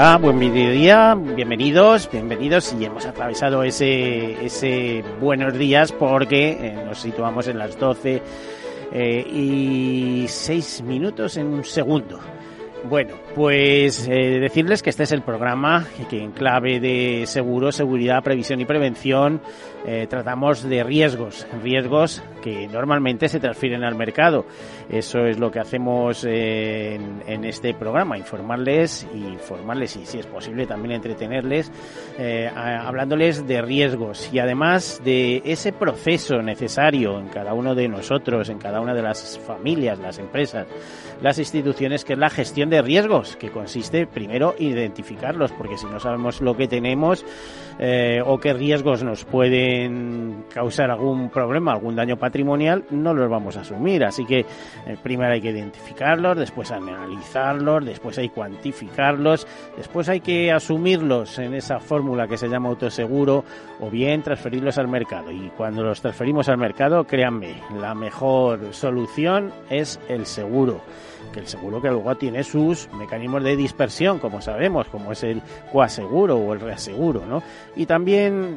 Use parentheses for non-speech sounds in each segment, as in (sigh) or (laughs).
Buen mediodía, bienvenidos, bienvenidos y hemos atravesado ese, ese buenos días porque eh, nos situamos en las 12 eh, y 6 minutos en un segundo. Bueno, pues eh, decirles que este es el programa que en clave de seguro, seguridad, previsión y prevención eh, tratamos de riesgos, riesgos que normalmente se transfieren al mercado. Eso es lo que hacemos eh, en, este programa, informarles y formarles y si es posible también entretenerles a, hablándoles de riesgos y además de ese proceso necesario en cada uno de nosotros, en cada una de las familias, las empresas, las instituciones, que es la gestión de riesgos, que consiste primero identificarlos, porque si no sabemos lo que tenemos eh, o qué riesgos nos pueden causar algún problema, algún daño patrimonial, no los vamos a asumir. Así que eh, primero hay que identificarlos, después analizarlos, después hay que cuantificarlos, después hay que asumirlos en esa fórmula que se llama autoseguro o bien transferirlos al mercado. Y cuando los transferimos al mercado, créanme, la mejor solución es el seguro que el seguro que luego tiene sus mecanismos de dispersión, como sabemos, como es el coaseguro o el reaseguro, ¿no? Y también,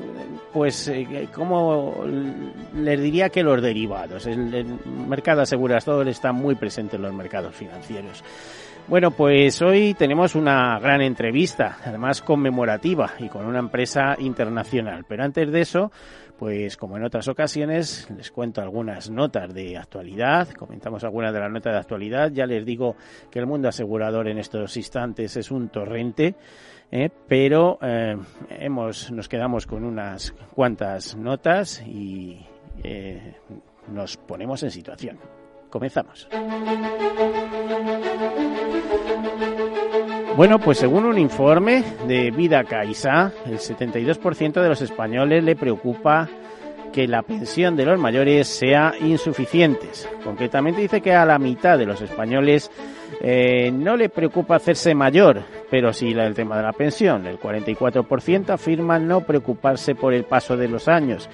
pues, eh, como les diría que los derivados. El, el mercado asegurador está muy presente en los mercados financieros. Bueno, pues hoy tenemos una gran entrevista, además conmemorativa y con una empresa internacional. Pero antes de eso, pues como en otras ocasiones, les cuento algunas notas de actualidad, comentamos algunas de las notas de actualidad. Ya les digo que el mundo asegurador en estos instantes es un torrente. Eh, pero eh, hemos, nos quedamos con unas cuantas notas y eh, nos ponemos en situación. Comenzamos. Bueno, pues según un informe de Vida Caixa, el 72% de los españoles le preocupa que la pensión de los mayores sea insuficiente. Concretamente dice que a la mitad de los españoles eh, no le preocupa hacerse mayor, pero sí el tema de la pensión. El 44% afirma no preocuparse por el paso de los años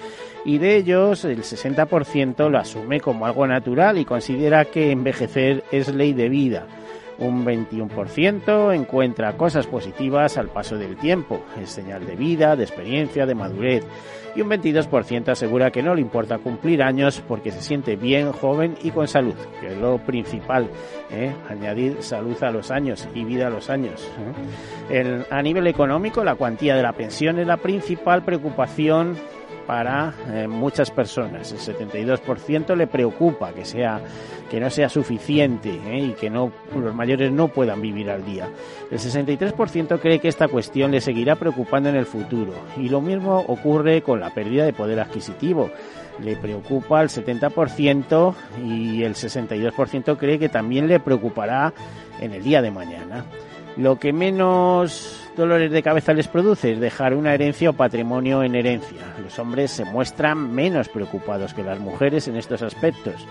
y de ellos el 60% lo asume como algo natural y considera que envejecer es ley de vida. Un 21% encuentra cosas positivas al paso del tiempo, es señal de vida, de experiencia, de madurez. Y un 22% asegura que no le importa cumplir años porque se siente bien, joven y con salud, que es lo principal, ¿eh? añadir salud a los años y vida a los años. ¿eh? a nivel económico, la cuantía de la pensión es la principal preocupación para eh, muchas personas. El 72% le preocupa que sea que no sea suficiente ¿eh? y que no los mayores no puedan vivir al día. El 63% cree que esta cuestión le seguirá preocupando en el futuro y lo mismo ocurre con la pérdida de poder adquisitivo. Le preocupa al 70% y el 62% cree que también le preocupará en el día de mañana. Lo que menos dolores de cabeza les produce es dejar una herencia o patrimonio en herencia. Los hombres se muestran menos preocupados que las mujeres en estos aspectos.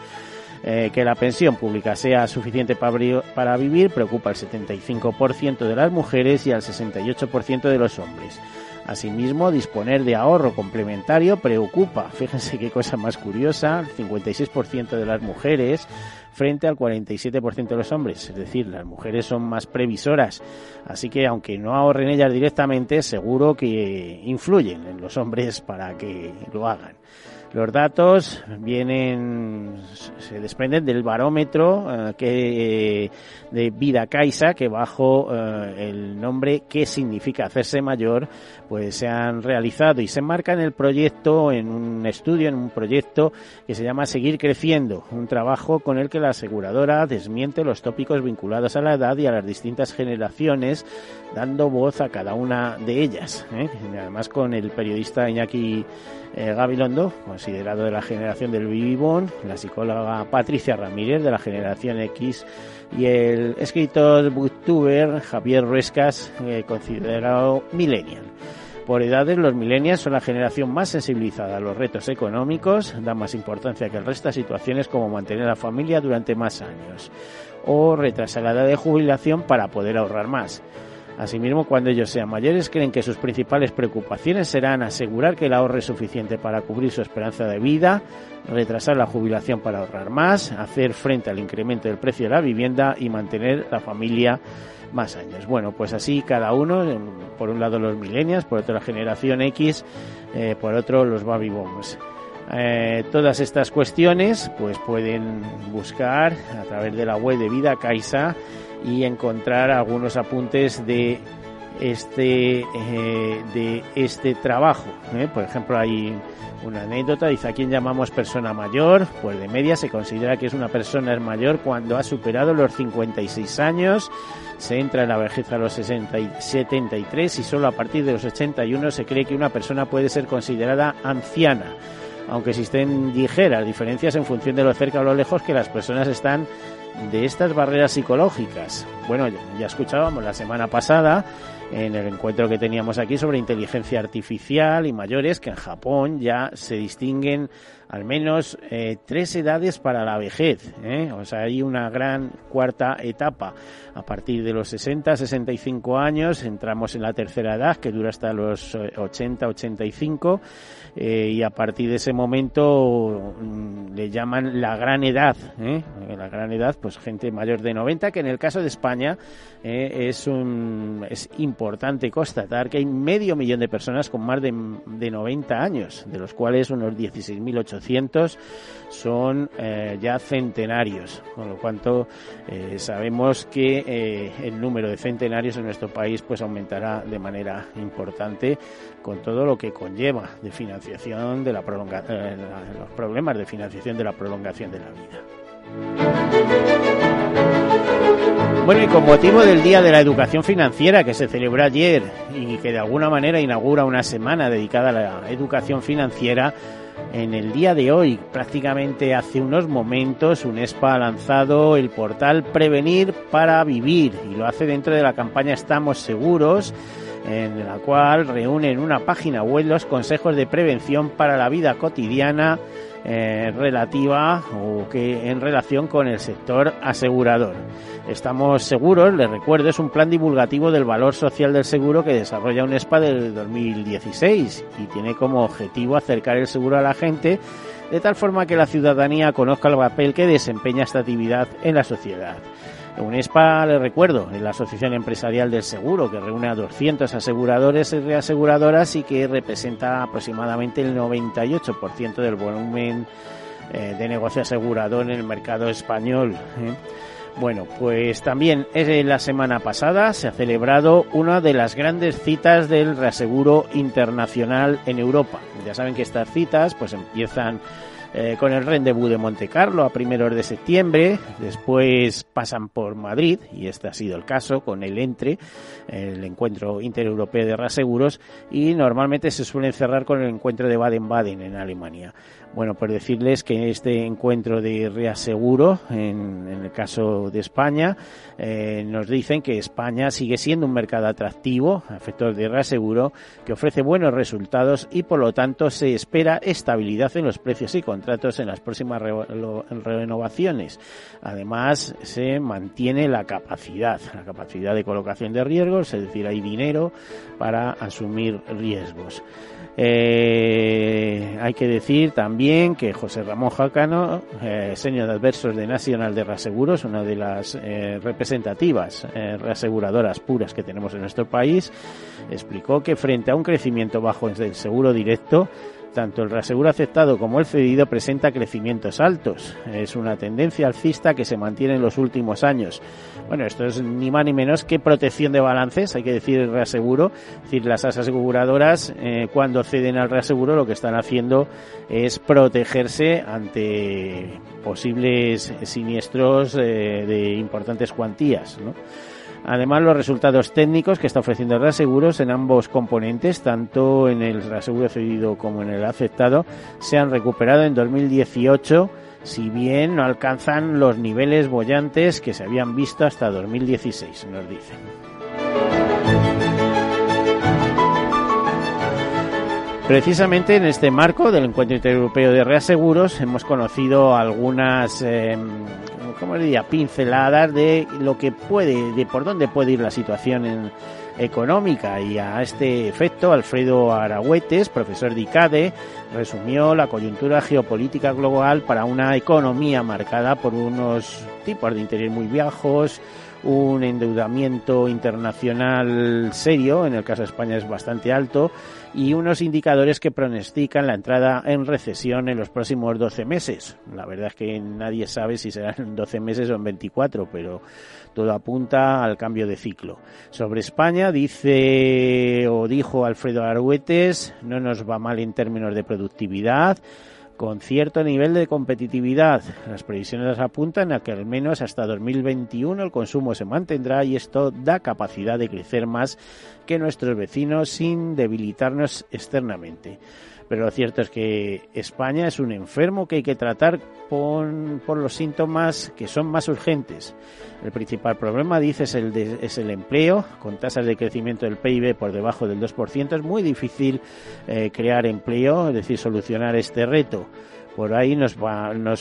Eh, que la pensión pública sea suficiente para, para vivir preocupa al 75% de las mujeres y al 68% de los hombres. Asimismo, disponer de ahorro complementario preocupa. Fíjense qué cosa más curiosa, el 56% de las mujeres frente al 47% de los hombres. Es decir, las mujeres son más previsoras. Así que aunque no ahorren ellas directamente, seguro que influyen en los hombres para que lo hagan. Los datos vienen, se desprenden del barómetro eh, que, de Vida Caixa, que bajo eh, el nombre ¿Qué significa hacerse mayor? Pues se han realizado y se enmarca en el proyecto, en un estudio, en un proyecto que se llama Seguir Creciendo, un trabajo con el que la aseguradora desmiente los tópicos vinculados a la edad y a las distintas generaciones, dando voz a cada una de ellas. ¿eh? Además con el periodista Iñaki eh, Gabilondo, considerado de la generación del Vivibón, la psicóloga Patricia Ramírez de la generación X y el escritor booktuber Javier Ruescas, eh, considerado millennial. Por edades, los millennials son la generación más sensibilizada a los retos económicos, dan más importancia que el resto a situaciones como mantener a la familia durante más años o retrasar la edad de jubilación para poder ahorrar más. Asimismo, cuando ellos sean mayores, creen que sus principales preocupaciones serán asegurar que el ahorro es suficiente para cubrir su esperanza de vida, retrasar la jubilación para ahorrar más, hacer frente al incremento del precio de la vivienda y mantener la familia más años. Bueno, pues así cada uno, por un lado los millennials, por otro la generación X, eh, por otro los baby boomers. Eh, todas estas cuestiones pues pueden buscar a través de la web de Vida Caixa y encontrar algunos apuntes de este eh, de este trabajo. Por ejemplo, hay una anécdota, dice a quién llamamos persona mayor, pues de media se considera que es una persona mayor cuando ha superado los 56 años, se entra en la vejez a los 60 y 73 y solo a partir de los 81 se cree que una persona puede ser considerada anciana. Aunque existen ligeras diferencias en función de lo cerca o lo lejos que las personas están de estas barreras psicológicas. Bueno, ya escuchábamos la semana pasada en el encuentro que teníamos aquí sobre inteligencia artificial y mayores que en Japón ya se distinguen al menos eh, tres edades para la vejez. ¿eh? O sea, hay una gran cuarta etapa. A partir de los 60, 65 años entramos en la tercera edad que dura hasta los 80, eh, 85 eh, y a partir de ese momento mm, le llaman la gran edad. ¿eh? La gran edad, pues gente mayor de 90, que en el caso de España eh, es, un, es importante constatar que hay medio millón de personas con más de, de 90 años, de los cuales unos 16.800 son ya centenarios, con lo cual sabemos que el número de centenarios en nuestro país pues aumentará de manera importante con todo lo que conlleva de financiación de la eh, los problemas de financiación de la prolongación de la vida. Bueno, y con motivo del Día de la Educación Financiera que se celebró ayer y que de alguna manera inaugura una semana dedicada a la educación financiera, en el día de hoy, prácticamente hace unos momentos, UNESPA ha lanzado el portal Prevenir para Vivir y lo hace dentro de la campaña Estamos Seguros en la cual reúnen una página web los consejos de prevención para la vida cotidiana eh, relativa o que en relación con el sector asegurador. Estamos seguros, les recuerdo, es un plan divulgativo del valor social del seguro que desarrolla UNESPA del 2016 y tiene como objetivo acercar el seguro a la gente de tal forma que la ciudadanía conozca el papel que desempeña esta actividad en la sociedad. UNESPA, le recuerdo, es la Asociación Empresarial del Seguro, que reúne a 200 aseguradores y reaseguradoras y que representa aproximadamente el 98% del volumen eh, de negocio asegurador en el mercado español. ¿eh? Bueno, pues también la semana pasada se ha celebrado una de las grandes citas del reaseguro internacional en Europa. Ya saben que estas citas pues empiezan eh, con el rendezvous de Monte Carlo a primeros de septiembre, después pasan por Madrid, y este ha sido el caso con el ENTRE, el encuentro intereuropeo de reaseguros, y normalmente se suelen cerrar con el encuentro de Baden-Baden en Alemania. Bueno, pues decirles que este encuentro de reaseguro, en, el caso de España, eh, nos dicen que España sigue siendo un mercado atractivo, efectos de reaseguro, que ofrece buenos resultados y por lo tanto se espera estabilidad en los precios y contratos en las próximas renovaciones. Además, se mantiene la capacidad, la capacidad de colocación de riesgos, es decir, hay dinero para asumir riesgos. Eh, hay que decir también que José Ramón Jacano, eh, señor de adversos de Nacional de Reaseguros, una de las eh, representativas eh, reaseguradoras puras que tenemos en nuestro país, explicó que frente a un crecimiento bajo del seguro directo, tanto el reaseguro aceptado como el cedido presenta crecimientos altos. Es una tendencia alcista que se mantiene en los últimos años. Bueno, esto es ni más ni menos que protección de balances, hay que decir el reaseguro. Es decir, las aseguradoras eh, cuando ceden al reaseguro lo que están haciendo es protegerse ante posibles siniestros eh, de importantes cuantías. ¿no? Además, los resultados técnicos que está ofreciendo el reaseguros en ambos componentes, tanto en el reaseguro cedido como en el aceptado, se han recuperado en 2018, si bien no alcanzan los niveles bollantes que se habían visto hasta 2016, nos dicen. Precisamente en este marco del Encuentro Intereuropeo de Reaseguros hemos conocido algunas eh, como diría, pinceladas de lo que puede, de por dónde puede ir la situación económica. Y a este efecto Alfredo Aragüetes, profesor de ICADE, resumió la coyuntura geopolítica global para una economía marcada por unos tipos de interés muy viejos, un endeudamiento internacional serio, en el caso de España es bastante alto, y unos indicadores que pronostican la entrada en recesión en los próximos 12 meses. La verdad es que nadie sabe si serán en 12 meses o en 24, pero todo apunta al cambio de ciclo. Sobre España dice o dijo Alfredo Argüetes, no nos va mal en términos de productividad, con cierto nivel de competitividad. Las previsiones apuntan a que al menos hasta 2021 el consumo se mantendrá y esto da capacidad de crecer más que nuestros vecinos sin debilitarnos externamente. Pero lo cierto es que España es un enfermo que hay que tratar por, los síntomas que son más urgentes. El principal problema, dice, es el, es el empleo. Con tasas de crecimiento del PIB por debajo del 2%, es muy difícil eh, crear empleo, es decir, solucionar este reto por ahí nos,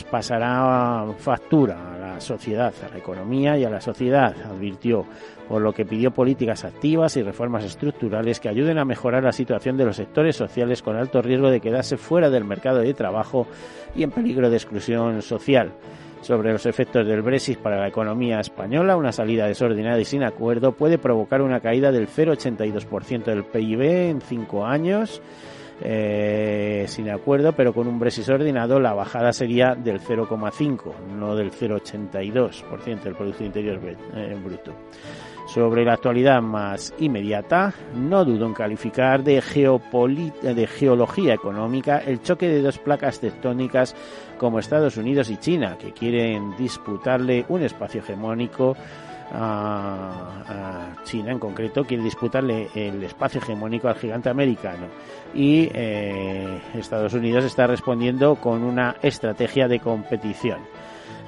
pasará factura a la sociedad, a la economía y a la sociedad, advirtió, por lo que pidió políticas activas y reformas estructurales que ayuden a mejorar la situación de los sectores sociales con alto riesgo de quedarse fuera del mercado de trabajo y en peligro de exclusión social. Sobre los efectos del Brexit para la economía española, una salida desordenada y sin acuerdo puede provocar una caída del 0,82% del PIB en cinco años eh, sin acuerdo, pero con un Brexit ordenado la bajada sería del 0,5, no del 0,82% del Producto Interior eh, Bruto. Sobre la actualidad más inmediata, no dudo en calificar de, de geología económica el choque de dos placas tectónicas como Estados Unidos y China, que quieren disputarle un espacio hegemónico a, China en concreto quiere disputarle el espacio hegemónico al gigante americano y eh, Estados Unidos está respondiendo con una estrategia de competición.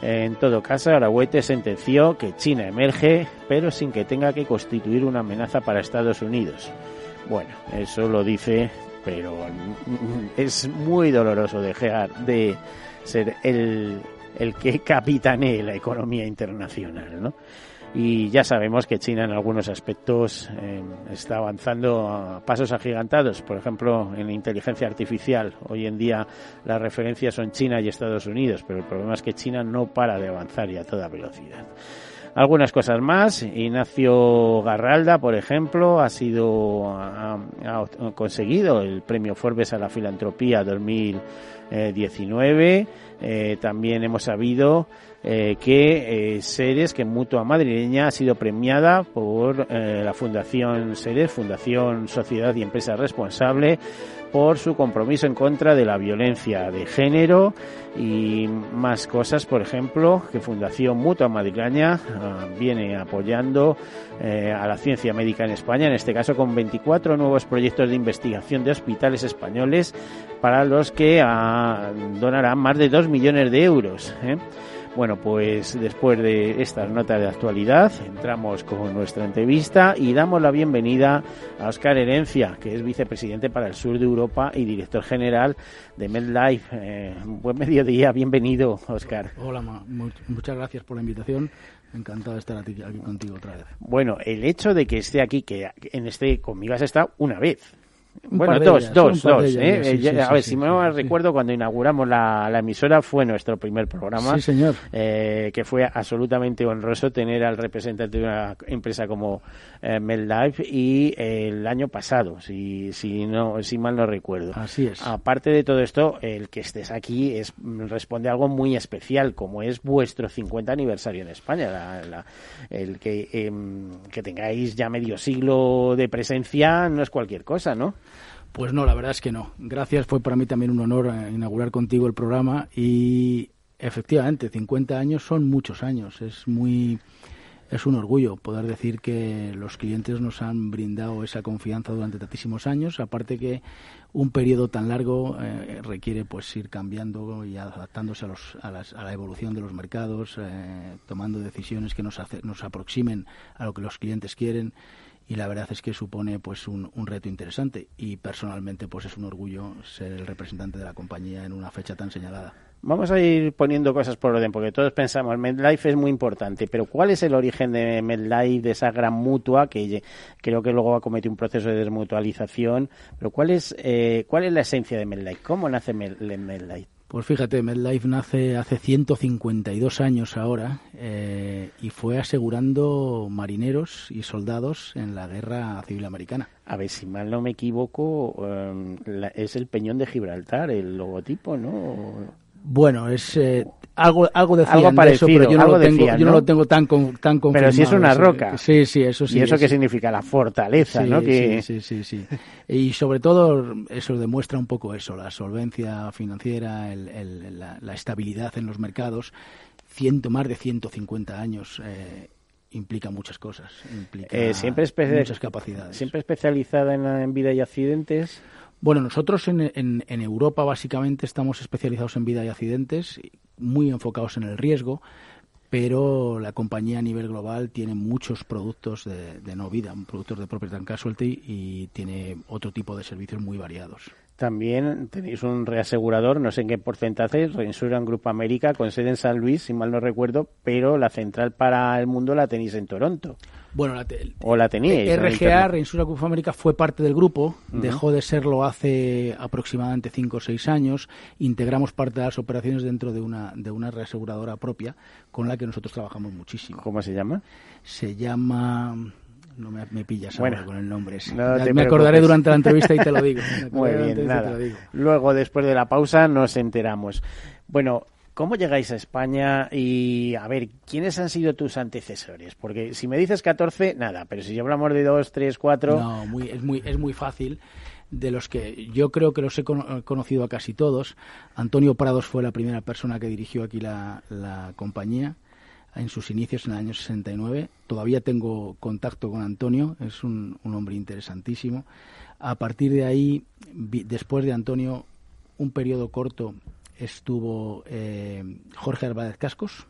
En todo caso, Arahuete sentenció que China emerge, pero sin que tenga que constituir una amenaza para Estados Unidos. Bueno, eso lo dice, pero (laughs) es muy doloroso dejar de ser el, el que capitanee la economía internacional, ¿no? Y ya sabemos que China en algunos aspectos eh, está avanzando a pasos agigantados. Por ejemplo, en inteligencia artificial, hoy en día las referencias son China y Estados Unidos, pero el problema es que China no para de avanzar y a toda velocidad. Algunas cosas más. Ignacio Garralda, por ejemplo, ha sido ha, conseguido el premio Forbes a la filantropía 2019. Eh, también hemos sabido eh, que eh, Seres, que Mutua Madrileña ha sido premiada por eh, la Fundación Seres, Fundación Sociedad y Empresa Responsable, por su compromiso en contra de la violencia de género y más cosas, por ejemplo, que Fundación Mutua Madrileña ah, viene apoyando a la ciencia médica en España, en este caso con 24 nuevos proyectos de investigación de hospitales españoles para los que ah, donarán más de 2 millones de euros. Bueno, pues después de estas notas de actualidad, entramos con nuestra entrevista y damos la bienvenida a Oscar Herencia, que es vicepresidente para el sur de Europa y director general de MedLife. Eh, buen mediodía, bienvenido, Oscar. Hola, muchas gracias por la invitación. Encantado de estar aquí, contigo otra vez. Bueno, el hecho de que esté aquí, que en este conmigo has estado una vez, bueno, dos, dos, dos. ¿eh? a ver, si me recuerdo, cuando inauguramos la, la, emisora fue nuestro primer programa. Sí, señor. Eh, que fue absolutamente honroso tener al representante de una empresa como eh, MedLife y el año pasado, si, si, no, si mal no recuerdo. Así es. Aparte de todo esto, el que estés aquí es responde a algo muy especial, como es vuestro 50 aniversario en España. el que, em, que tengáis ya medio siglo de presencia no es cualquier cosa, ¿no? Pues no, la verdad es que no. Gracias, fue para mí también un honor eh, inaugurar contigo el programa y efectivamente, 50 años son muchos años. Es muy es un orgullo poder decir que los clientes nos han brindado esa confianza durante tantísimos años, aparte que un periodo tan largo eh, requiere pues ir cambiando y adaptándose a, los, a, las, a la evolución de los mercados, eh, tomando decisiones que nos, nos aproximen a lo que los clientes quieren. Y la verdad es que supone pues un, un, reto interesante. Y personalmente pues es un orgullo ser el representante de la compañía en una fecha tan señalada. Vamos a ir poniendo cosas por orden, porque todos pensamos, MedLife es muy importante, pero ¿cuál es el origen de MedLife, de esa gran mutua, que creo que luego va a cometer un proceso de desmutualización? Pero ¿cuál es, eh, cuál es la esencia de MedLife? ¿Cómo nace MedLife? Pues fíjate, MedLife nace hace 152 años ahora eh, y fue asegurando marineros y soldados en la guerra civil americana. A ver, si mal no me equivoco, eh, es el peñón de Gibraltar, el logotipo, ¿no? Bueno, es eh, algo algo decían eso, pero yo no, lo tengo, yo no lo tengo tan tan confirmado. Pero si es una roca. Sí, sí, eso sí. ¿Y eso qué significa? La fortaleza, ¿no? Sí, sí, sí, sí, Y sobre todo eso demuestra un poco eso, la solvencia financiera, el, la, estabilidad en los mercados. Ciento, más de 150 años eh, implica muchas cosas. Implica eh, siempre muchas capacidades. Siempre especializada en, en vida y accidentes. Bueno, nosotros en, en, Europa básicamente estamos especializados en vida y accidentes, muy enfocados en el riesgo, pero la compañía a nivel global tiene muchos productos de, de no vida, productos de property and casualty y tiene otro tipo de servicios muy variados. También tenéis un reasegurador, no sé en qué porcentaje, Reinsurance Group América, con sede en San Luis, si mal no recuerdo, pero la central para el mundo la tenéis en Toronto. Bueno, la o la teníais. RGA, Reinsurance Group América, fue parte del grupo, dejó de serlo hace aproximadamente 5 o 6 años. Integramos parte de las operaciones dentro de una, de una reaseguradora propia con la que nosotros trabajamos muchísimo. ¿Cómo se llama? Se llama no me, pillas ahora con el nombre. me acordaré durante la entrevista y te lo digo. (laughs) Muy bien, nada. Luego, después de la pausa, nos enteramos. Bueno, ¿Cómo llegáis a España? Y a ver, ¿quiénes han sido tus antecesores? Porque si me dices 14, nada, pero si hablamos de 2, 3, 4. No, muy, es, muy, es muy fácil. De los que yo creo que los he conocido a casi todos, Antonio Prados fue la primera persona que dirigió aquí la compañía en sus inicios en el año 69. Todavía tengo contacto con Antonio, es un, hombre interesantísimo. A partir de ahí, después de Antonio, un periodo corto estuvo eh, Jorge Álvarez Cascos,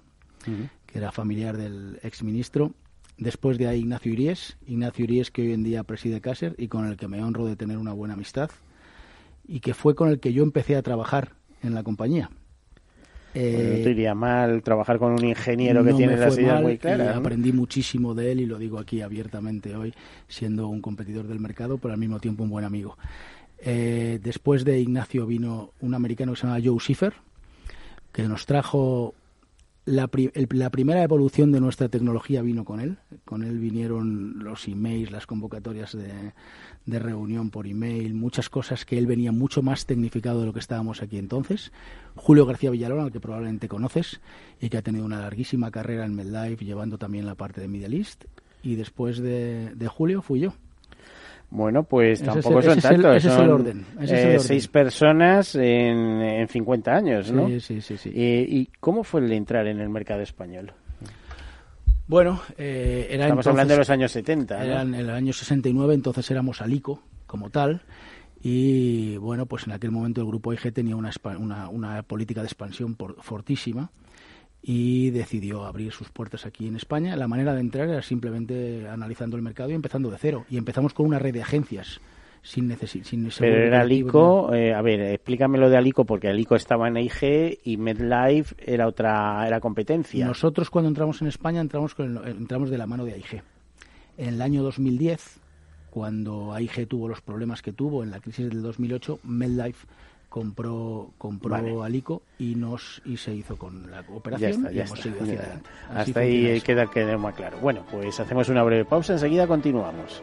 que era familiar del exministro. Después de ahí Ignacio Iríes, Ignacio Iríes que hoy en día preside Cácer y con el que me honro de tener una buena amistad y que fue con el que yo empecé a trabajar en la compañía. Eh, no te iría mal trabajar con un ingeniero que tiene las ideas muy claras. Aprendí muchísimo de él y lo digo aquí abiertamente hoy, siendo un competidor del mercado, pero al mismo tiempo un buen amigo. Eh, después de Ignacio vino un americano que se llama Joe Schiffer, que nos trajo la, la, primera evolución de nuestra tecnología vino con él. Con él vinieron los emails, las convocatorias de, de reunión por email, muchas cosas que él venía mucho más tecnificado de lo que estábamos aquí entonces. Julio García Villalón, al que probablemente conoces, y que ha tenido una larguísima carrera en MedLife, llevando también la parte de Middle East. Y después de, Julio fui yo. Bueno, pues tampoco son tantos. Ese, es el orden. Eh, seis personas en, en 50 años, ¿no? Sí, sí, sí. sí. ¿Y cómo fue el entrar en el mercado español? Bueno, eh, era Estamos hablando de los años 70. Era en el año 69, entonces éramos Alico como tal. Y bueno, pues en aquel momento el grupo IG tenía una, una, política de expansión fortísima y decidió abrir sus puertas aquí en España. La manera de entrar era simplemente analizando el mercado y empezando de cero. Y empezamos con una red de agencias sin sin Pero era Alico, eh, a ver, explícame lo de Alico, porque Alico estaba en IG y MedLife era otra era competencia. Nosotros cuando entramos en España entramos, con entramos de la mano de AIG. En el año 2010 cuando AIG tuvo los problemas que tuvo en la crisis del 2008, MedLife compró compró Alico y nos y se hizo con la operación y hemos seguido hacia. Hasta ahí queda, queda más claro. Bueno, pues hacemos una breve pausa, enseguida continuamos.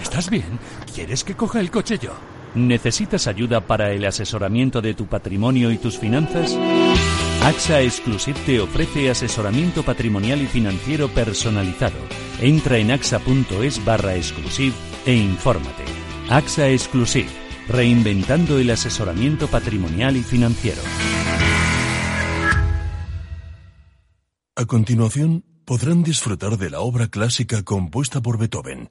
¿estás bien? ¿Quieres que coja el coche yo? ¿Necesitas ayuda para el asesoramiento de tu patrimonio y tus finanzas? AXA Exclusive te ofrece asesoramiento patrimonial y financiero personalizado. Entra en axa.es barra exclusive e infórmate. AXA Exclusive, reinventando el asesoramiento patrimonial y financiero. A continuación, podrán disfrutar de la obra clásica compuesta por Beethoven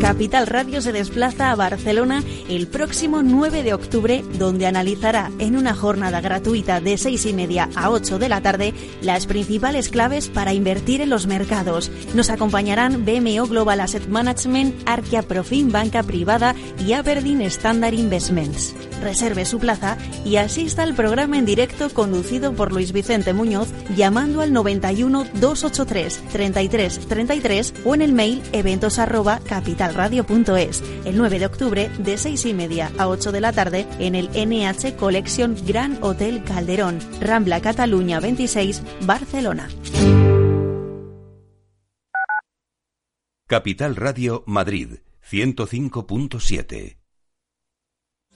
Capital Radio se desplaza a Barcelona el próximo 9 de octubre, donde analizará en una jornada gratuita de 6 y media a 8 de la tarde las principales claves para invertir en los mercados. Nos acompañarán BMO Global Asset Management, Arquia Profim Banca Privada y Aberdeen Standard Investments. Reserve su plaza y asista al programa en directo conducido por Luis Vicente Muñoz llamando al 91 283 33 33 o en el mail eventos arroba capitalradio.es el 9 de octubre de 6 y media a 8 de la tarde en el NH Collection Gran Hotel Calderón, Rambla Cataluña 26, Barcelona. Capital Radio Madrid 105.7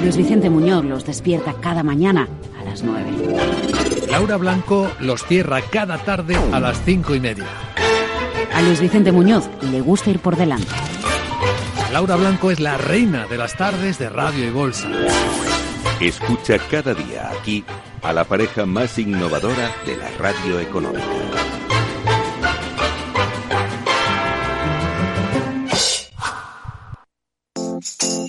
Luis Vicente Muñoz los despierta cada mañana a las 9. Laura Blanco los cierra cada tarde a las cinco y media. A Luis Vicente Muñoz le gusta ir por delante. Laura Blanco es la reina de las tardes de radio y bolsa. Escucha cada día aquí a la pareja más innovadora de la radio económica.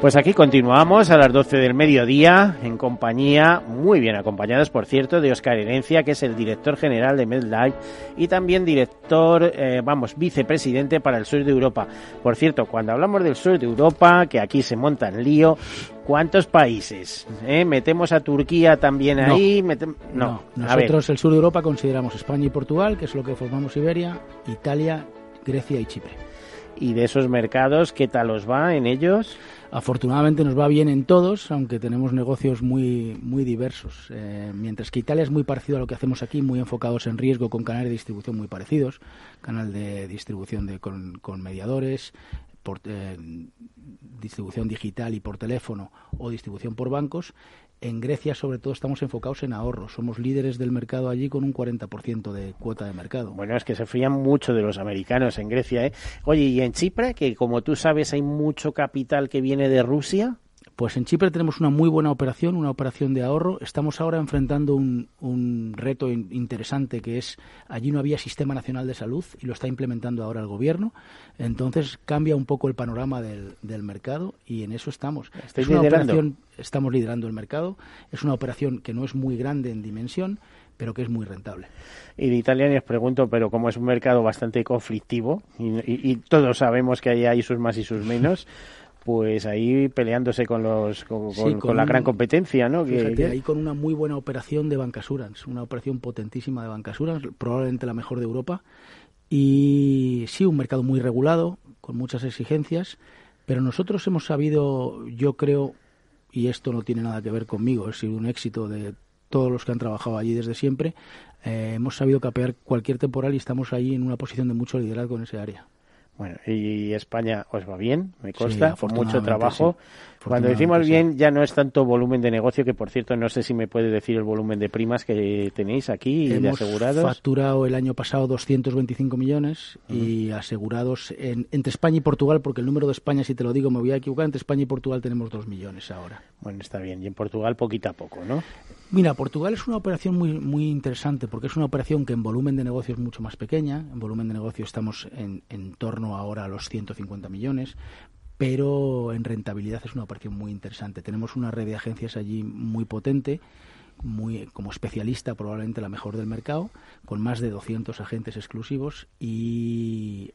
Pues aquí continuamos a las 12 del mediodía en compañía, muy bien acompañados por cierto, de Oscar Herencia, que es el director general de MedLife y también director, eh, vamos, vicepresidente para el sur de Europa. Por cierto, cuando hablamos del sur de Europa, que aquí se monta en lío, ¿cuántos países? ¿Eh? ¿Metemos a Turquía también No. ahí? Metem- No, No, nosotros el sur de Europa consideramos España y Portugal, que es lo que formamos Iberia, Italia, Grecia y Chipre. ¿Y de esos mercados qué tal os va en ellos? Afortunadamente nos va bien en todos, aunque tenemos negocios muy, muy diversos. Eh, mientras que Italia es muy parecido a lo que hacemos aquí, muy enfocados en riesgo, con canales de distribución muy parecidos, canal de distribución de, con, con mediadores, por, eh, distribución digital y por teléfono o distribución por bancos. En Grecia, sobre todo, estamos enfocados en ahorros. Somos líderes del mercado allí con un 40% de cuota de mercado. Bueno, es que se fían mucho de los americanos en Grecia, ¿eh? Oye, ¿y en Chipre, que como tú sabes hay mucho capital que viene de Rusia? Pues en Chipre tenemos una muy buena operación, una operación de ahorro. Estamos ahora enfrentando un, un reto in- interesante que es allí no había sistema nacional de salud y lo está implementando ahora el gobierno. Entonces cambia un poco el panorama del, del mercado y en eso estamos. ¿Estáis Es una liderando? operación, estamos liderando el mercado. Es una operación que no es muy grande en dimensión, pero que es muy rentable. Y de Italia os pregunto, pero como es un mercado bastante conflictivo y, y- y todos sabemos que ahí hay sus más y sus menos, pues ahí peleándose con los con, Sí, con- con con la un- gran competencia, ¿no? Que- Fíjate, que- ahí con una muy buena operación de Bancasurance, una operación potentísima de Bancasurance, probablemente la mejor de Europa. Y sí, un mercado muy regulado, con muchas exigencias, pero nosotros hemos sabido, yo creo, y esto no tiene nada que ver conmigo, ha sido un éxito de todos los que han trabajado allí desde siempre, eh, hemos sabido capear cualquier temporal y estamos ahí en una posición de mucho liderazgo en ese área. Bueno, y España os va bien, me Sí, consta, con mucho trabajo. sí. Cuando decimos bien, ya no es tanto volumen de negocio, que por cierto, no sé si me puede decir el volumen de primas que tenéis aquí y de Hemos asegurados. facturado el año pasado 225 millones y asegurados en, entre España y Portugal, porque el número de España, si te lo digo, me voy a equivocar, entre España y Portugal tenemos 2 millones ahora. Bueno, está bien. Y en Portugal poquito a poco, ¿no? Mira, Portugal es una operación muy, muy interesante porque es una operación que en volumen de negocio es mucho más pequeña. En volumen de negocio estamos en, en torno ahora a los 150 millones, pero en rentabilidad es una operación muy interesante. Tenemos una red de agencias allí muy potente, muy como especialista, probablemente la mejor del mercado, con más de 200 agentes exclusivos y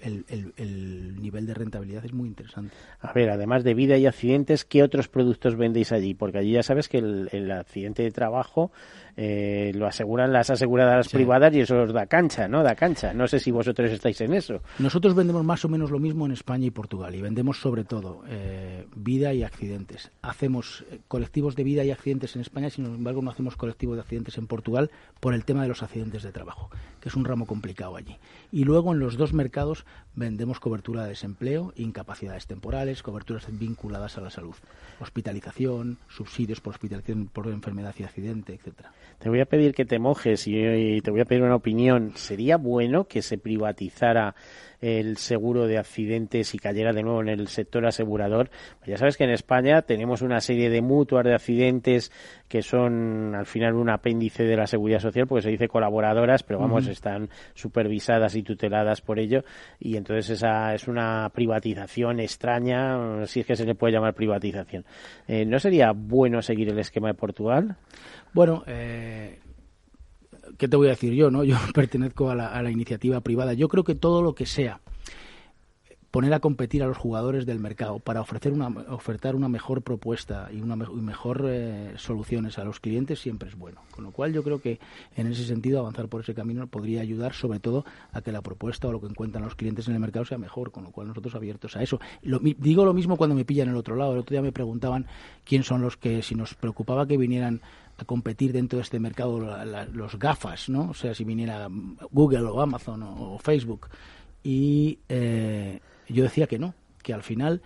el, el- el nivel de rentabilidad es muy interesante. A ver, además de vida y accidentes, ¿qué otros productos vendéis allí? Porque allí ya sabes que el accidente de trabajo eh, lo aseguran las aseguradoras Sí. privadas y eso os da cancha, ¿no? Da cancha. No sé si vosotros estáis en eso. Nosotros vendemos más o menos lo mismo en España y Portugal y vendemos sobre todo eh, vida y accidentes. Hacemos eh, colectivos de vida y accidentes en España, sin embargo no hacemos colectivos de accidentes en Portugal por el tema de los accidentes de trabajo, que es un ramo complicado allí. Y luego en los dos mercados vendemos cobertura de desempleo, incapacidades temporales, coberturas vinculadas a la salud, hospitalización, subsidios por hospitalización por enfermedad y accidente, etcétera. Te voy a pedir que te mojes y, te voy a pedir una opinión. ¿Sería bueno que se privatizara el seguro de accidentes y cayera de nuevo en el sector asegurador? Pues ya sabes que en España tenemos una serie de mutuas de accidentes que son al final un apéndice de la seguridad social, porque se dice colaboradoras, pero vamos, están supervisadas y tuteladas por ello, y entonces esa es una privatización extraña, si es que se le puede llamar privatización. Eh, ¿No sería bueno seguir el esquema de Portugal? Bueno, eh, ¿qué te voy a decir yo? no (laughs) Yo pertenezco a la, a la iniciativa privada. Yo creo que todo lo que sea poner a competir a los jugadores del mercado para ofrecer una, ofertar una mejor propuesta y una mejor eh, soluciones a los clientes siempre es bueno. Con lo cual yo creo que en ese sentido avanzar por ese camino podría ayudar sobre todo a que la propuesta o lo que encuentran los clientes en el mercado sea mejor, con lo cual nosotros abiertos a eso. digo lo mismo cuando me pillan el otro lado. El otro día me preguntaban quién son los que, si nos preocupaba que vinieran a competir dentro de este mercado los gafas, ¿no? O sea, si viniera Google o Amazon o, Facebook. Y eh, yo decía que no, que al final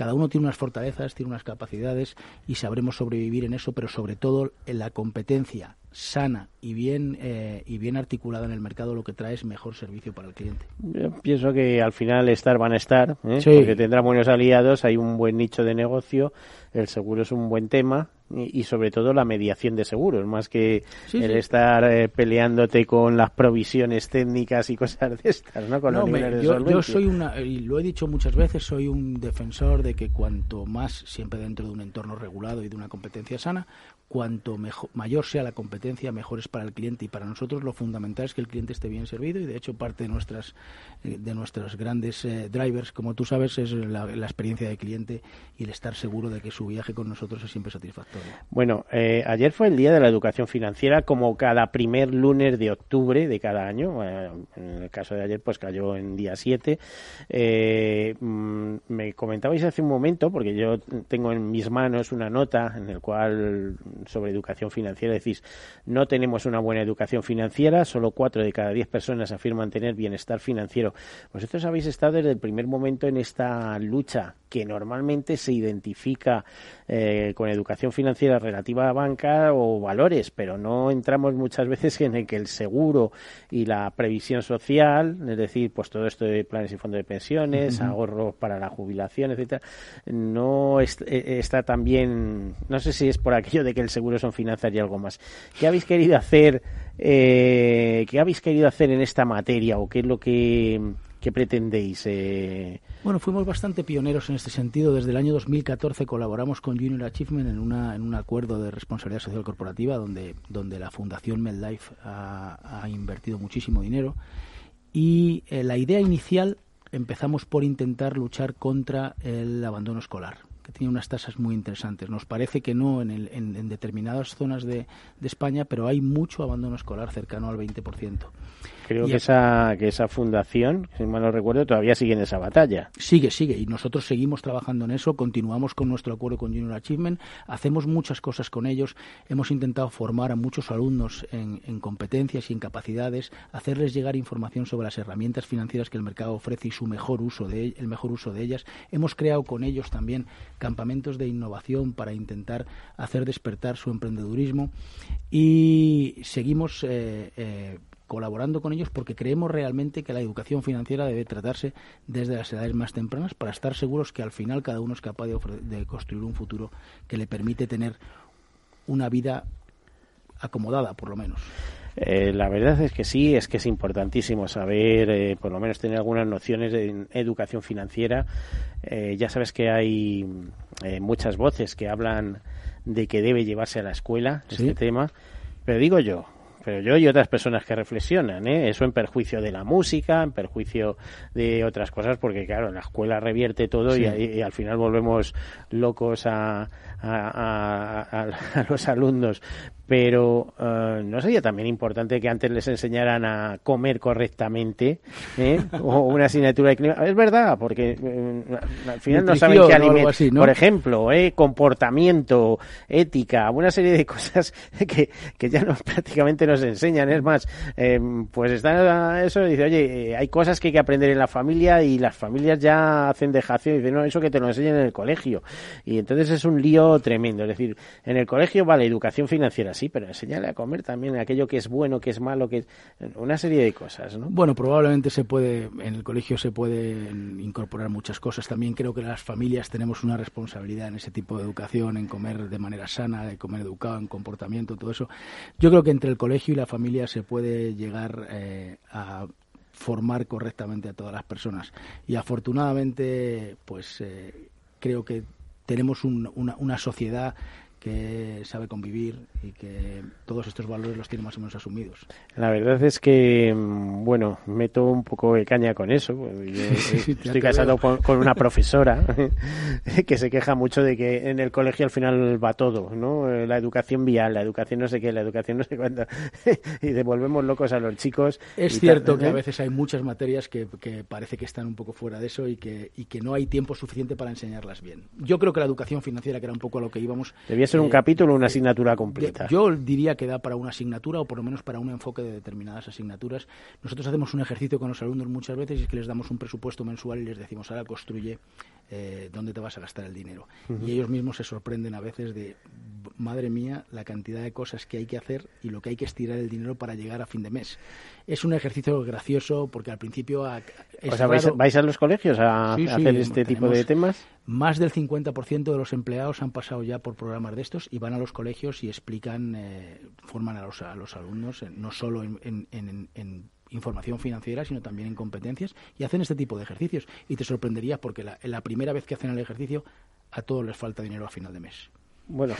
cada uno tiene unas fortalezas, tiene unas capacidades y sabremos sobrevivir en eso, pero sobre todo en la competencia sana y bien eh, y bien articulada en el mercado lo que trae es mejor servicio para el cliente. Yo pienso que al final estar van a estar, ¿eh? porque tendrá buenos aliados, hay un buen nicho de negocio, el seguro es un buen tema y, sobre todo la mediación de seguros, más que el estar eh, peleándote con las provisiones técnicas y cosas de estas, ¿no? Con yo, yo, soy una, y lo he dicho muchas veces, soy un defensor de que cuanto más, siempre dentro de un entorno regulado y de una competencia sana, cuanto mejor, mayor sea la competencia, mejor es para el cliente. Y para nosotros lo fundamental es que el cliente esté bien servido y, de hecho, parte de nuestras eh, de nuestros grandes eh, drivers, como tú sabes, es la, experiencia de cliente y el estar seguro de que su viaje con nosotros es siempre satisfactorio. Bueno, eh, ayer fue el Día de la Educación Financiera, como cada primer lunes de octubre de cada año. en el caso de ayer, pues cayó en día 7. Mm, me comentabais hace un momento, porque yo tengo en mis manos una nota en el cual sobre educación financiera, decís, no tenemos una buena educación financiera, solo cuatro de cada diez personas afirman tener bienestar financiero. Vosotros habéis estado desde el primer momento en esta lucha que normalmente se identifica eh, con educación financiera relativa a banca o valores, pero no entramos muchas veces en el que el seguro y la previsión social, es decir, pues todo esto de planes y fondos de pensiones, ahorros para la jubilación, etcétera, no eh, está también, no sé si es por aquello de que el seguro son finanzas y algo más. ¿Qué habéis querido hacer? Eh, ¿Qué habéis querido hacer en esta materia o qué es lo que, pretendéis? Eh? Bueno, fuimos bastante pioneros en este sentido. Desde el año 2014 colaboramos con Junior Achievement en, una, en un acuerdo de responsabilidad social corporativa donde, donde la Fundación MedLife ha, ha invertido muchísimo dinero. Y eh, la idea inicial empezamos por intentar luchar contra el abandono escolar tiene unas tasas muy interesantes. Nos parece que no en, en, determinadas zonas de, de, España, pero hay mucho abandono escolar cercano al 20%. Creo que esa, que esa fundación, si mal no recuerdo, todavía sigue en esa batalla. Sigue, sigue, y nosotros seguimos trabajando en eso, continuamos con nuestro acuerdo con Junior Achievement, hacemos muchas cosas con ellos, hemos intentado formar a muchos alumnos en, en competencias y en capacidades, hacerles llegar información sobre las herramientas financieras que el mercado ofrece y su mejor uso de, el mejor uso de ellas. Hemos creado con ellos también campamentos de innovación para intentar hacer despertar su emprendedurismo y seguimos eh, eh, colaborando con ellos porque creemos realmente que la educación financiera debe tratarse desde las edades más tempranas para estar seguros que al final cada uno es capaz de, construir un futuro que le permite tener una vida acomodada, por lo menos. Eh, la verdad es que sí, es que es importantísimo saber, eh, por lo menos tener algunas nociones de educación financiera. Eh, ya sabes que hay muchas voces que hablan de que debe llevarse a la escuela este tema, pero digo yo, pero yo y otras personas que reflexionan, ¿eh? eso en perjuicio de la música, en perjuicio de otras cosas, porque claro, la escuela revierte todo y, al final volvemos locos a, a, los alumnos pero eh, ¿no sería también importante que antes les enseñaran a comer correctamente? ¿eh? (laughs) o una asignatura de clima. Es verdad, porque eh, al final no saben qué alimentos. Por ejemplo, comportamiento, ética, una serie de cosas (laughs) que, que ya no prácticamente nos enseñan. Es más, pues están eso dice, oye, hay cosas que hay que aprender en la familia y las familias ya hacen dejación y dicen, no, eso que te lo enseñan en el colegio. Y entonces es un lío tremendo. Es decir, en el colegio, vale, educación financiera sí, pero enséñale a comer también aquello que es bueno, que es malo, que es una serie de cosas, ¿no? Bueno, probablemente se puede, en el colegio se puede incorporar muchas cosas. También creo que las familias tenemos una responsabilidad en ese tipo de educación, en comer de manera sana, de comer educado, en comportamiento, todo eso. Yo creo que entre el colegio y la familia se puede llegar eh, a formar correctamente a todas las personas. Y afortunadamente, pues eh, creo que tenemos una, una sociedad que sabe convivir y que todos estos valores los tiene más o menos asumidos. La verdad es que, mm, bueno, meto un poco de caña con eso. (laughs) estoy casado con, una profesora (laughs) que se queja mucho de que en el colegio al final va todo, ¿no? La educación vial, la educación no sé qué, la educación no sé cuánto. (laughs) y devolvemos locos a los chicos. Es cierto que a ¿eh? veces hay muchas materias que, que, parece que están un poco fuera de eso y que, y que no hay tiempo suficiente para enseñarlas bien. Yo creo que la educación financiera, que era un poco a lo que íbamos, ser un eh, capítulo una asignatura completa. Yo diría que da para una asignatura o por lo menos para un enfoque de determinadas asignaturas. Nosotros hacemos un ejercicio con los alumnos muchas veces y es que les damos un presupuesto mensual y les decimos, ahora construye eh, dónde te vas a gastar el dinero. Y ellos mismos se sorprenden a veces de, madre mía, la cantidad de cosas que hay que hacer y lo que hay que estirar el dinero para llegar a fin de mes. Es un ejercicio gracioso porque al principio... o sea, vais, a los colegios a, hacer este tipo de temas? Más del 50% de los empleados han pasado ya por programas de estos y van a los colegios y explican, eh, forman a los, a los alumnos, eh, no solo en, información financiera, sino también en competencias, y hacen este tipo de ejercicios. Y te sorprenderías porque la, la primera vez que hacen el ejercicio, a todos les falta dinero a final de mes. Bueno,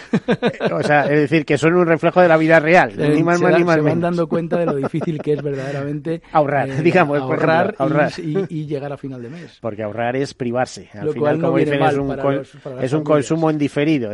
o sea, es decir, que son un reflejo de la vida real, ni más se, ni más se van dando cuenta de lo difícil que es verdaderamente (laughs) ahorrar, eh, digamos, ahorrar, Y, llegar a final de mes. Porque ahorrar es privarse. Al lo final, como dicen, es un, es un consumo indiferido.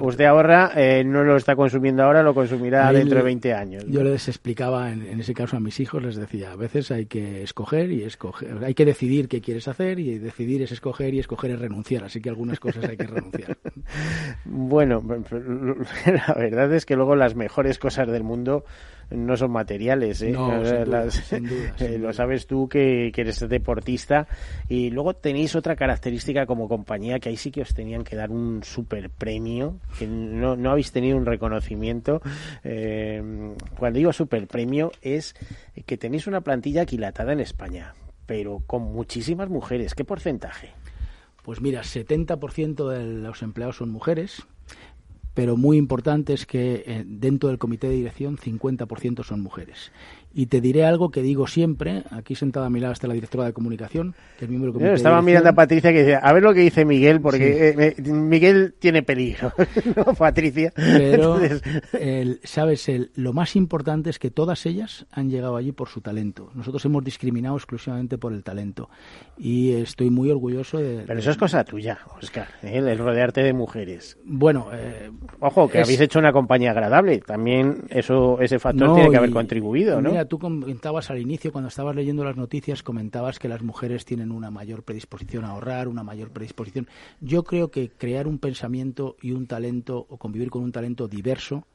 usted ahorra, eh, no lo está consumiendo ahora, lo consumirá dentro de 20 años. Yo les explicaba, en, en, ese caso a mis hijos, les decía, a veces hay que escoger y escoger, hay que decidir qué quieres hacer y decidir es escoger y escoger es renunciar. Así que algunas cosas hay que renunciar. (laughs) bueno, (laughs) la verdad es que luego las mejores cosas del mundo no son materiales. ¿eh? eh (laughs) lo sabes tú que, eres deportista. Y luego tenéis otra característica como compañía que ahí sí que os tenían que dar un super premio, que no, no habéis tenido un reconocimiento. Eh, cuando digo super premio es que tenéis una plantilla aquilatada en España, pero con muchísimas mujeres. ¿Qué porcentaje? Pues mira, 70% de los empleados son mujeres, pero muy importante es que eh, dentro del comité de dirección 50% son mujeres. Y te diré algo que digo siempre, aquí sentada a mi lado está la directora de comunicación, que es miembro del comité Estaba mirando a Patricia que decía, a ver lo que dice Miguel, porque eh, Miguel tiene peligro, (laughs) ¿no, Patricia? Pero, ¿sabes? El, lo más importante es que todas ellas han llegado allí por su talento. Nosotros hemos discriminado exclusivamente por el talento. Y estoy muy orgulloso de... Pero eso es cosa tuya, Oscar, ¿eh? el rodearte de mujeres. Bueno... Eh, Ojo, que habéis hecho una compañía agradable. También eso ese factor tiene que haber contribuido, ¿no? Tú comentabas al inicio, cuando estabas leyendo las noticias, comentabas que las mujeres tienen una mayor predisposición a ahorrar, una mayor predisposición. Yo creo que crear un pensamiento y un talento, o convivir con un talento diverso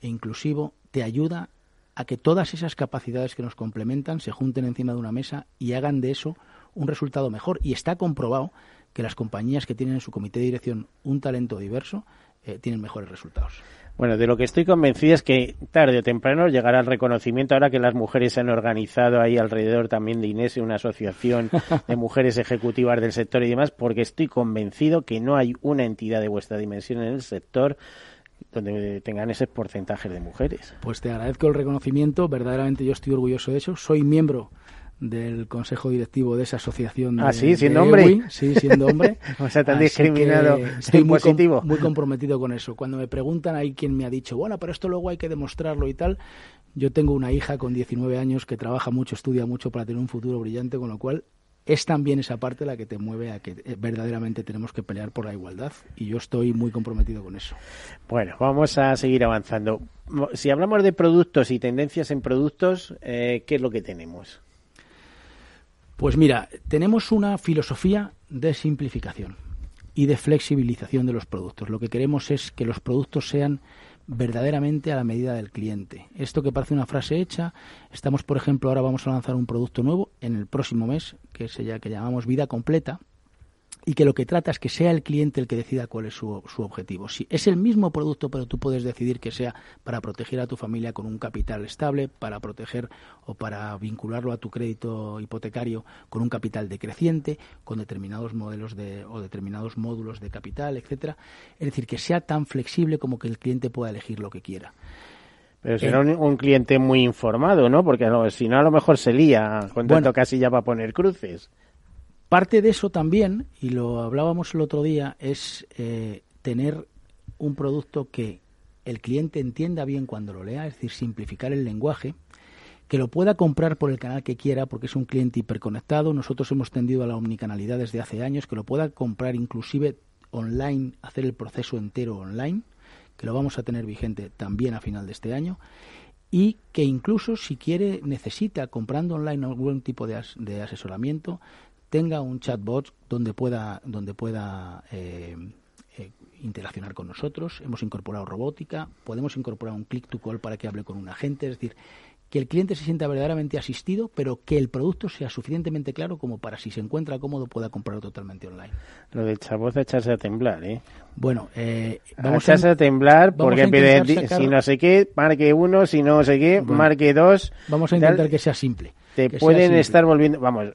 e inclusivo, te ayuda a que todas esas capacidades que nos complementan se junten encima de una mesa y hagan de eso un resultado mejor. Y está comprobado que las compañías que tienen en su comité de dirección un talento diverso eh, tienen mejores resultados. Bueno, de lo que estoy convencido es que tarde o temprano llegará el reconocimiento ahora que las mujeres se han organizado ahí alrededor también de Inés, una asociación (laughs) de mujeres ejecutivas del sector y demás, porque estoy convencido que no hay una entidad de vuestra dimensión en el sector donde tengan ese porcentaje de mujeres. Pues te agradezco el reconocimiento, verdaderamente yo estoy orgulloso de eso, soy miembro del consejo directivo de esa asociación. Ah, sí, siendo hombre. sí, siendo hombre. o sea, tan discriminado. Estoy muy, muy comprometido con eso. Cuando me preguntan, hay quien me ha dicho, bueno, pero esto luego hay que demostrarlo y tal. Yo tengo una hija con 19 años que trabaja mucho, estudia mucho para tener un futuro brillante, con lo cual es también esa parte la que te mueve a que eh, verdaderamente tenemos que pelear por la igualdad y yo estoy muy comprometido con eso. Bueno, vamos a seguir avanzando. Si hablamos de productos y tendencias en productos, eh, ¿qué es lo que tenemos? Pues mira, tenemos una filosofía de simplificación y de flexibilización de los productos. Lo que queremos es que los productos sean verdaderamente a la medida del cliente. Esto que parece una frase hecha, estamos, por ejemplo, ahora vamos a lanzar un producto nuevo en el próximo mes, que es ya que llamamos vida completa, y que lo que trata es que sea el cliente el que decida cuál es su, su, objetivo. Si es el mismo producto, pero tú puedes decidir que sea para proteger a tu familia con un capital estable, para proteger o para vincularlo a tu crédito hipotecario con un capital decreciente, con determinados modelos de, o determinados módulos de capital, etcétera. Es decir, que sea tan flexible como que el cliente pueda elegir lo que quiera. Pero será un, un, cliente muy informado, ¿no? Porque no, si no, a lo mejor se lía con tanto casi ya va a poner cruces. Parte de eso también, y lo hablábamos el otro día, es eh, tener un producto que el cliente entienda bien cuando lo lea, es decir, simplificar el lenguaje, que lo pueda comprar por el canal que quiera, porque es un cliente hiperconectado. Nosotros hemos tendido a la omnicanalidad desde hace años, que lo pueda comprar inclusive online, hacer el proceso entero online, que lo vamos a tener vigente también a final de este año, y que incluso si quiere, necesita, comprando online algún tipo de, as de asesoramiento, tenga un chatbot donde pueda, donde pueda eh, eh, interaccionar con nosotros. Hemos incorporado robótica, podemos incorporar un click to call para que hable con un agente, es decir, que el cliente se sienta verdaderamente asistido, pero que el producto sea suficientemente claro como para si se encuentra cómodo pueda comprarlo totalmente online. Lo de chatbot es echarse a temblar, ¿eh? Bueno, eh, vamos a echarse a, temblar porque pide, si no sé qué, marque uno, si no sé qué, bueno, marque dos. Vamos a intentar tal, que sea simple. Te pueden estar volviendo, vamos,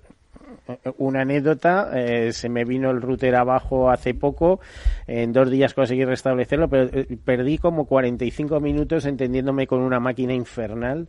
una anécdota, eh, se me vino el router abajo hace poco, en dos días conseguí restablecerlo, pero eh, perdí como 45 minutos entendiéndome con una máquina infernal.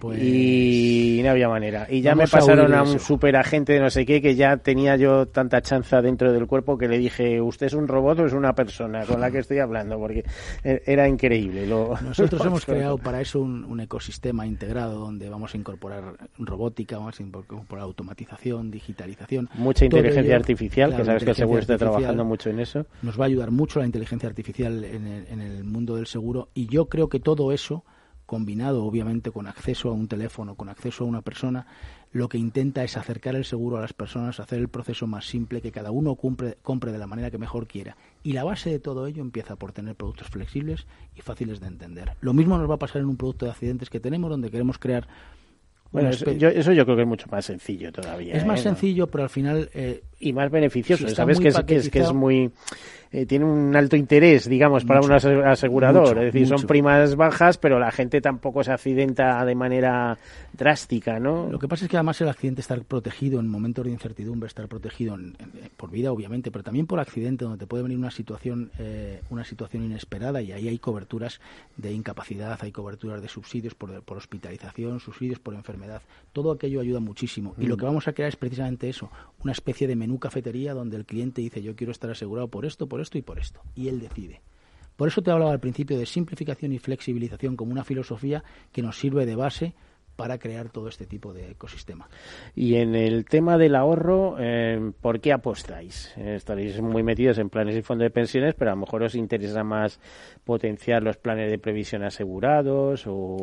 Pues y no había manera. Y ya me pasaron a, a un superagente de no sé qué que ya tenía yo tanta chanza dentro del cuerpo que le dije, ¿usted es un robot o es una persona con la que estoy hablando? Porque e-, era increíble. Lo, (laughs) Nosotros hemos creado para eso un, un, ecosistema integrado donde vamos a incorporar robótica, vamos a incorporar automatización, digitalización. Mucha inteligencia ello, artificial, claro, que sabes que el seguro está trabajando mucho en eso. Nos va a ayudar mucho la inteligencia artificial en el, en el mundo del seguro y yo creo que todo eso combinado obviamente con acceso a un teléfono, con acceso a una persona, lo que intenta es acercar el seguro a las personas, hacer el proceso más simple, que cada uno compre, compre de la manera que mejor quiera. Y la base de todo ello empieza por tener productos flexibles y fáciles de entender. Lo mismo nos va a pasar en un producto de accidentes que tenemos, donde queremos crear bueno, eso yo, eso yo, creo que es mucho más sencillo todavía. Es ¿eh? más sencillo, pero al final... Eh, y más beneficioso. Sabes que es, que es, que es muy eh, tiene un alto interés, digamos, para un asegurador. Mucho, es decir, mucho. son primas bajas, pero la gente tampoco se accidenta de manera drástica, ¿no? Lo que pasa es que además el accidente está protegido en momentos de incertidumbre, estar protegido en, en, por vida, obviamente, pero también por accidente, donde te puede venir una situación, eh, una situación inesperada y ahí hay coberturas de incapacidad, hay coberturas de subsidios por, por hospitalización, subsidios por enfermedad. Todo aquello ayuda muchísimo. Mm. Y lo que vamos a crear es precisamente eso, una especie de menú cafetería donde el cliente dice yo quiero estar asegurado por esto, por esto y por esto. Y él decide. Por eso te hablaba al principio de simplificación y flexibilización como una filosofía que nos sirve de base para crear todo este tipo de ecosistema. Y en el tema del ahorro, eh, ¿por qué apostáis? Estaréis muy metidos en planes y fondos de pensiones, pero a lo mejor os interesa más potenciar los planes de previsión asegurados o,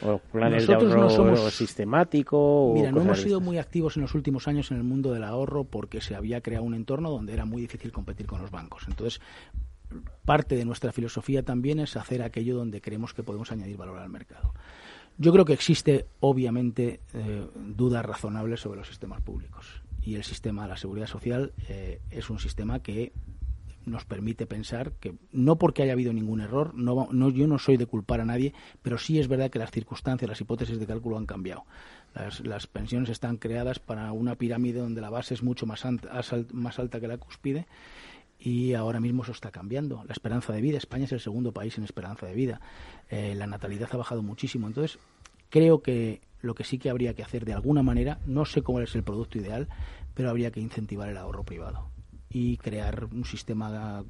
o planes Nosotros de ahorro no somos... sistemático. Mira, no hemos sido muy activos en los últimos años en el mundo del ahorro porque se había creado un entorno donde era muy difícil competir con los bancos. Entonces, parte de nuestra filosofía también es hacer aquello donde creemos que podemos añadir valor al mercado. Yo creo que existe, obviamente, eh, dudas razonables sobre los sistemas públicos. Y el sistema de la seguridad social eh, es un sistema que nos permite pensar que no porque haya habido ningún error, no, no, yo no soy de culpar a nadie, pero sí es verdad que las circunstancias, las hipótesis de cálculo han cambiado. Las, las pensiones están creadas para una pirámide donde la base es mucho más, más alta que la cúspide y ahora mismo eso está cambiando. La esperanza de vida, España es el segundo país en esperanza de vida. Eh, la natalidad ha bajado muchísimo. Entonces, creo que lo que sí que habría que hacer de alguna manera, no sé cómo es el producto ideal, pero habría que incentivar el ahorro privado y crear un sistema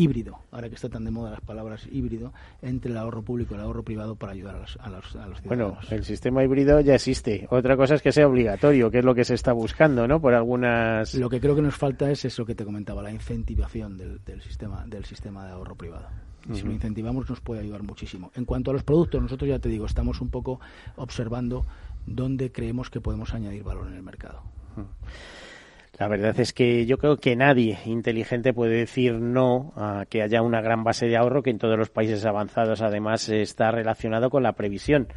híbrido, ahora que está tan de moda las palabras híbrido, entre el ahorro público y el ahorro privado para ayudar a los, a los, a los ciudadanos. Bueno, el sistema híbrido ya existe. Otra cosa es que sea obligatorio, que es lo que se está buscando, ¿no? Por algunas... Lo que creo que nos falta es eso que te comentaba, la incentivación del, del sistema, del sistema de ahorro privado. Y si uh -huh. lo incentivamos nos puede ayudar muchísimo. En cuanto a los productos, nosotros ya te digo, estamos un poco observando dónde creemos que podemos añadir valor en el mercado. Uh -huh. La verdad es que yo creo que nadie inteligente puede decir no a que haya una gran base de ahorro que en todos los países avanzados además está relacionado con la previsión.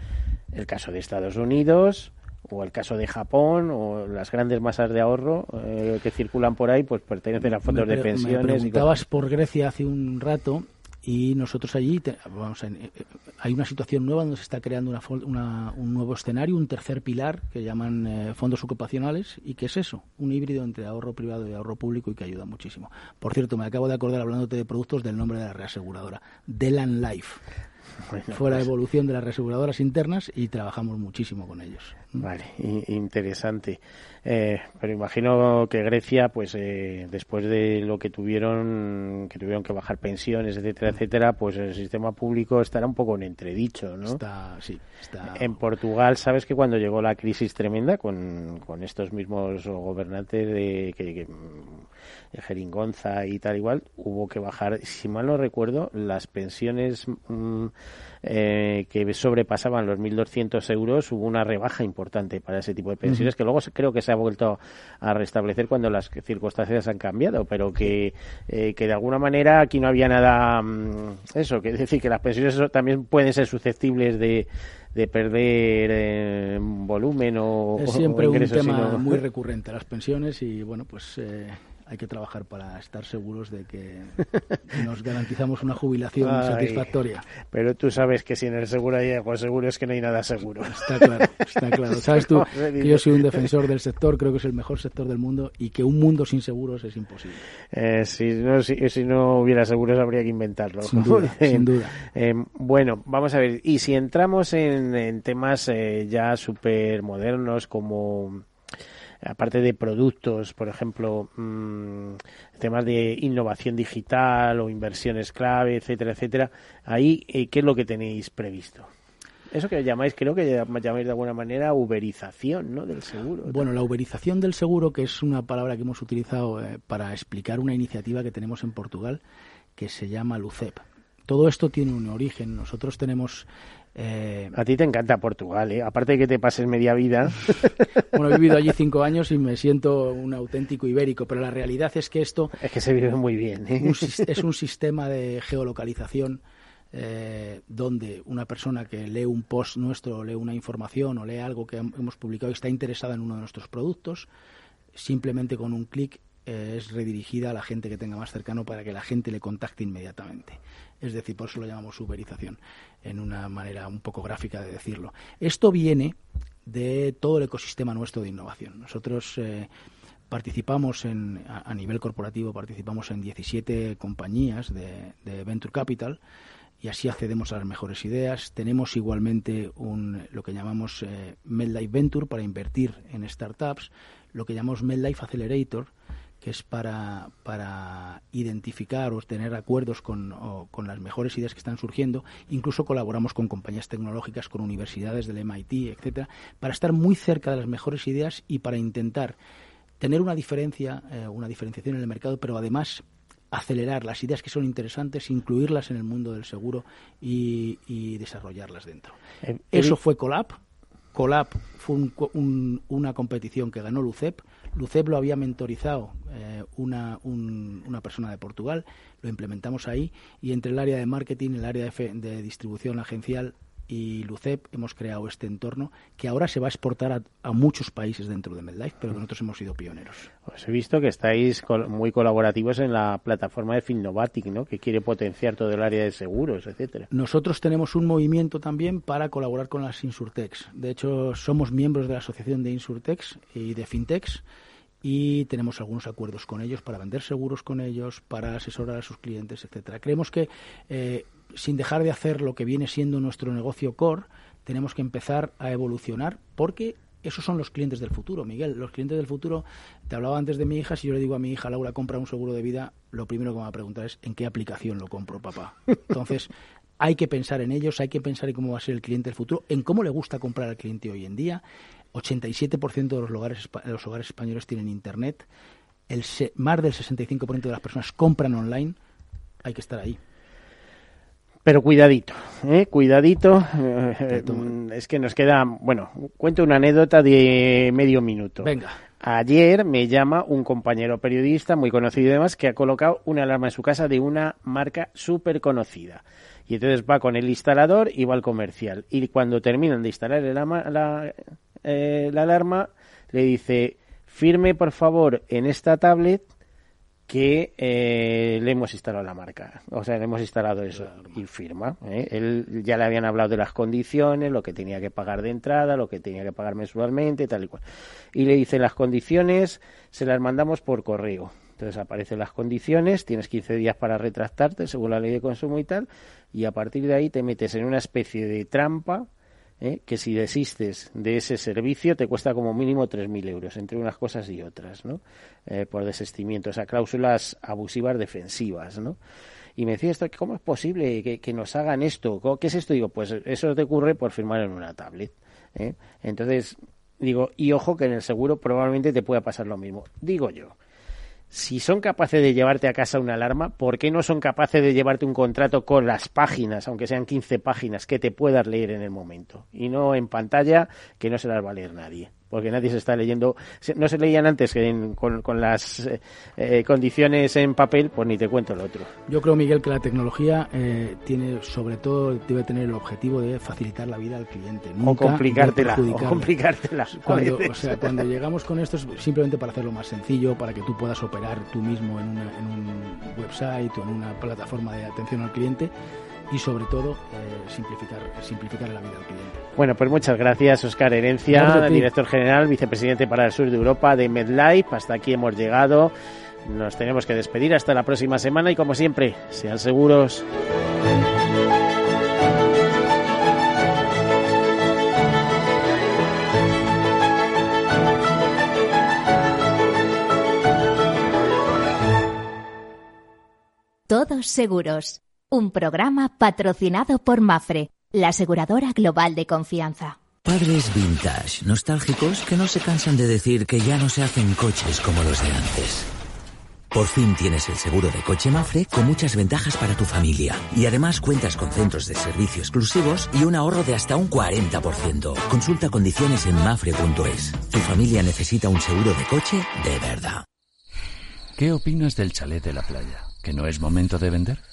El caso de Estados Unidos, o el caso de Japón, o las grandes masas de ahorro eh, que circulan por ahí, pues pertenecen a fondos de pensiones. Me preguntabas por Grecia hace un rato y nosotros allí vamos eh, hay una situación nueva donde se está creando una, un nuevo escenario, un tercer pilar que llaman eh, fondos ocupacionales y que es eso, un híbrido entre ahorro privado y ahorro público y que ayuda muchísimo. Por cierto, me acabo de acordar hablándote de productos del nombre de la reaseguradora, Delan Life. Fue la pues evolución de las reaseguradoras internas y trabajamos muchísimo con ellos. Vale, interesante. Eh, pero imagino que Grecia, pues eh, después de lo que tuvieron, que tuvieron que bajar pensiones, etcétera, etcétera, pues el sistema público estará un poco en entredicho, ¿no? Está, sí, está... En Portugal, sabes que cuando llegó la crisis tremenda con, con estos mismos gobernantes de que Jeringonza y tal igual, hubo que bajar, si mal no recuerdo, las pensiones mm, eh, que sobrepasaban los 1.200 euros, hubo una rebaja importante para ese tipo de pensiones, que luego creo que se ha vuelto a restablecer cuando las circunstancias han cambiado, pero que, eh, que de alguna manera aquí no había nada, mm, eso, que es decir, que las pensiones también pueden ser susceptibles de de perder eh, volumen o es siempre un tema muy recurrente las pensiones y bueno pues eh, hay que trabajar para estar seguros de que nos garantizamos una jubilación satisfactoria. Pero tú sabes que si en el seguro hay algo seguro es que no hay nada seguro. Está claro, está claro. (laughs) Sabes tú que yo soy un defensor del sector, creo que es el mejor sector del mundo y que un mundo sin seguros es imposible. Eh, si, no, si, no hubiera seguros habría que inventarlo. Sin duda, (laughs) sin duda. Eh, bueno, vamos a ver. Y si entramos en, temas eh, ya súper modernos como aparte de productos, por ejemplo, mmm, temas de innovación digital o inversiones clave, etcétera, etcétera, ahí, eh, ¿qué es lo que tenéis previsto? Eso que llamáis, creo que llamáis de alguna manera uberización ¿no? del seguro. Bueno, la uberización del seguro, que es una palabra que hemos utilizado eh, para explicar una iniciativa que tenemos en Portugal que se llama LUCEP. Todo esto tiene un origen. Nosotros tenemos eh, a ti te encanta Portugal, ¿eh? aparte de que te pases media vida. (laughs) bueno, he vivido allí cinco (laughs) años y me siento un auténtico ibérico, pero la realidad es que esto... Es que se vive muy bien. ¿eh? es un sistema de geolocalización eh, donde una persona que lee un post nuestro, lee una información o lee algo que hemos publicado y está interesada en uno de nuestros productos, simplemente con un clic es redirigida a la gente que tenga más cercano para que la gente le contacte inmediatamente. Es decir, por eso lo llamamos uberización en una manera un poco gráfica de decirlo. Esto viene de todo el ecosistema nuestro de innovación. Nosotros eh, participamos en, a, nivel corporativo, participamos en 17 compañías de, Venture Capital y así accedemos a las mejores ideas. Tenemos igualmente un, lo que llamamos eh, MedLife Venture para invertir en startups, lo que llamamos MedLife Accelerator, que es para, para identificar o tener acuerdos con, con, las mejores ideas que están surgiendo. Incluso colaboramos con compañías tecnológicas, con universidades del MIT, etcétera, para estar muy cerca de las mejores ideas y para intentar tener una diferencia, eh, una diferenciación en el mercado, pero además acelerar las ideas que son interesantes, incluirlas en el mundo del seguro y, desarrollarlas dentro. Eso fue Colab. Colab fue una competición que ganó Lucep Lucep lo había mentorizado eh, una, una, persona de Portugal, lo implementamos ahí y entre el área de marketing, el área de, de distribución agencial y Lucep hemos creado este entorno que ahora se va a exportar a, muchos países dentro de MedLife, pero que nosotros hemos sido pioneros. Os he visto que estáis muy colaborativos en la plataforma de Finnovatic, ¿no? que quiere potenciar todo el área de seguros, etcétera. Nosotros tenemos un movimiento también para colaborar con las Insurtex. De hecho, somos miembros de la Asociación de Insurtex y de Fintex y tenemos algunos acuerdos con ellos para vender seguros con ellos, para asesorar a sus clientes, etcétera. Creemos que eh, sin dejar de hacer lo que viene siendo nuestro negocio core, tenemos que empezar a evolucionar porque esos son los clientes del futuro, Miguel. Los clientes del futuro, te hablaba antes de mi hija, si yo le digo a mi hija, Laura, compra un seguro de vida, lo primero que me va a preguntar es ¿en qué aplicación lo compro, papá? Entonces, (laughs) hay que pensar en ellos, hay que pensar en cómo va a ser el cliente del futuro, en cómo le gusta comprar al cliente hoy en día. 87% de los hogares, los hogares españoles tienen Internet. El más del 65% de las personas compran online. Hay que estar ahí. Pero cuidadito, ¿eh? cuidadito. Eh, es que nos queda, bueno, cuento una anécdota de medio minuto. Venga. Ayer me llama un compañero periodista muy conocido y demás que ha colocado una alarma en su casa de una marca súper conocida. Y entonces va con el instalador y va al comercial. Y cuando terminan de instalar el, la, eh, la alarma, le dice, firme por favor en esta tablet que eh, le hemos instalado la marca, o sea, le hemos instalado eso y firma. ¿eh? Él ya le habían hablado de las condiciones, lo que tenía que pagar de entrada, lo que tenía que pagar mensualmente, tal y cual. Y le dice las condiciones se las mandamos por correo. Entonces aparecen las condiciones, tienes 15 días para retractarte según la ley de consumo y tal, y a partir de ahí te metes en una especie de trampa ¿eh? que si desistes de ese servicio te cuesta como mínimo 3.000 euros, entre unas cosas y otras, ¿no? Eh, por desistimiento, o sea, cláusulas abusivas defensivas, ¿no? Y me decía esto, ¿cómo es posible que, que, nos hagan esto? ¿Qué es esto? Digo, pues eso te ocurre por firmar en una tablet. ¿eh? Entonces, digo, y ojo que en el seguro probablemente te pueda pasar lo mismo. Digo yo, si son capaces de llevarte a casa una alarma, ¿por qué no son capaces de llevarte un contrato con las páginas, aunque sean 15 páginas, que te puedas leer en el momento? Y no en pantalla, que no se las va a leer nadie porque nadie se está leyendo. No se leían antes que con, las eh, eh, condiciones en papel, pues ni te cuento lo otro. Yo creo, Miguel, que la tecnología eh, tiene, sobre todo, debe tener el objetivo de facilitar la vida al cliente. o complicártela. O complicártela. Cuando, o sea, cuando llegamos con esto es simplemente para hacerlo más sencillo, para que tú puedas operar tú mismo en, en un website o en una plataforma de atención al cliente y sobre todo eh, simplificar, simplificar la vida al cliente. Bueno, pues muchas gracias Oscar Herencia, director general, vicepresidente para el sur de Europa de MedLife. Hasta aquí hemos llegado. Nos tenemos que despedir hasta la próxima semana y como siempre, sean seguros. Todos seguros un programa patrocinado por Mafre, la aseguradora global de confianza. Padres vintage, nostálgicos que no se cansan de decir que ya no se hacen coches como los de antes. Por fin tienes el seguro de coche Mafre con muchas ventajas para tu familia. Y además cuentas con centros de servicio exclusivos y un ahorro de hasta un 40%. Consulta condiciones en mafre.es. Tu familia necesita un seguro de coche de verdad. ¿Qué opinas del chalet de la playa? ¿Que no es momento de vender?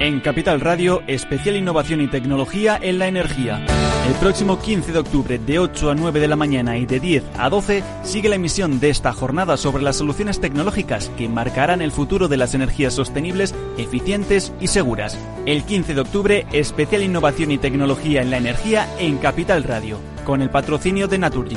En Capital Radio, especial innovación y tecnología en la energía. El próximo 15 de octubre, de 8 a 9 de la mañana y de 10 a 12, sigue la emisión de esta jornada sobre las soluciones tecnológicas que marcarán el futuro de las energías sostenibles, eficientes y seguras. El 15 de octubre, especial innovación y tecnología en la energía en Capital Radio, con el patrocinio de Naturgy.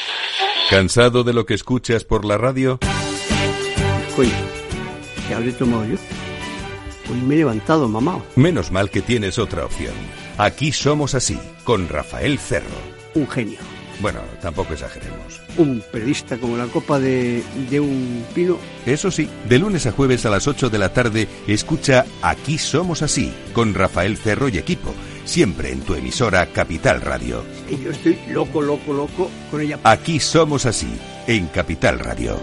¿Cansado de lo que escuchas por la radio? Coño, ¿qué habré tomado yo? Hoy me he levantado mamado. Menos mal que tienes otra opción. Aquí somos así, con Rafael Cerro. Un genio. Bueno, tampoco exageremos. Un periodista como la copa de, de un pino. Eso sí, de lunes a jueves a las 8 de la tarde, escucha Aquí somos así, con Rafael Cerro y equipo, siempre en tu emisora Capital Radio. Y yo estoy loco, loco, loco con ella. Aquí somos así, en Capital Radio.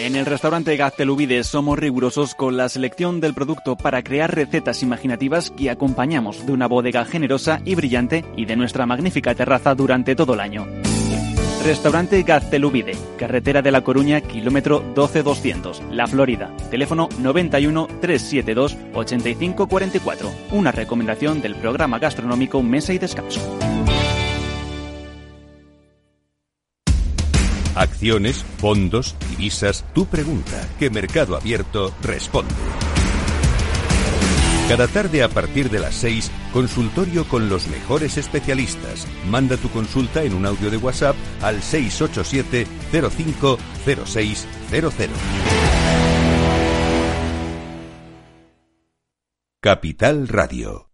En el restaurante Gaztelubides somos rigurosos con la selección del producto para crear recetas imaginativas que acompañamos de una bodega generosa y brillante y de nuestra magnífica terraza durante todo el año. Restaurante Gaztelubide, carretera de La Coruña, kilómetro 12200, La Florida. Teléfono 91 372 8544. Una recomendación del programa gastronómico Mesa y Descanso. Acciones, fondos, divisas, tu pregunta, que Mercado Abierto responde. Cada tarde a partir de las 6, consultorio con los mejores especialistas. Manda tu consulta en un audio de WhatsApp al 687 05 0600. Capital Radio.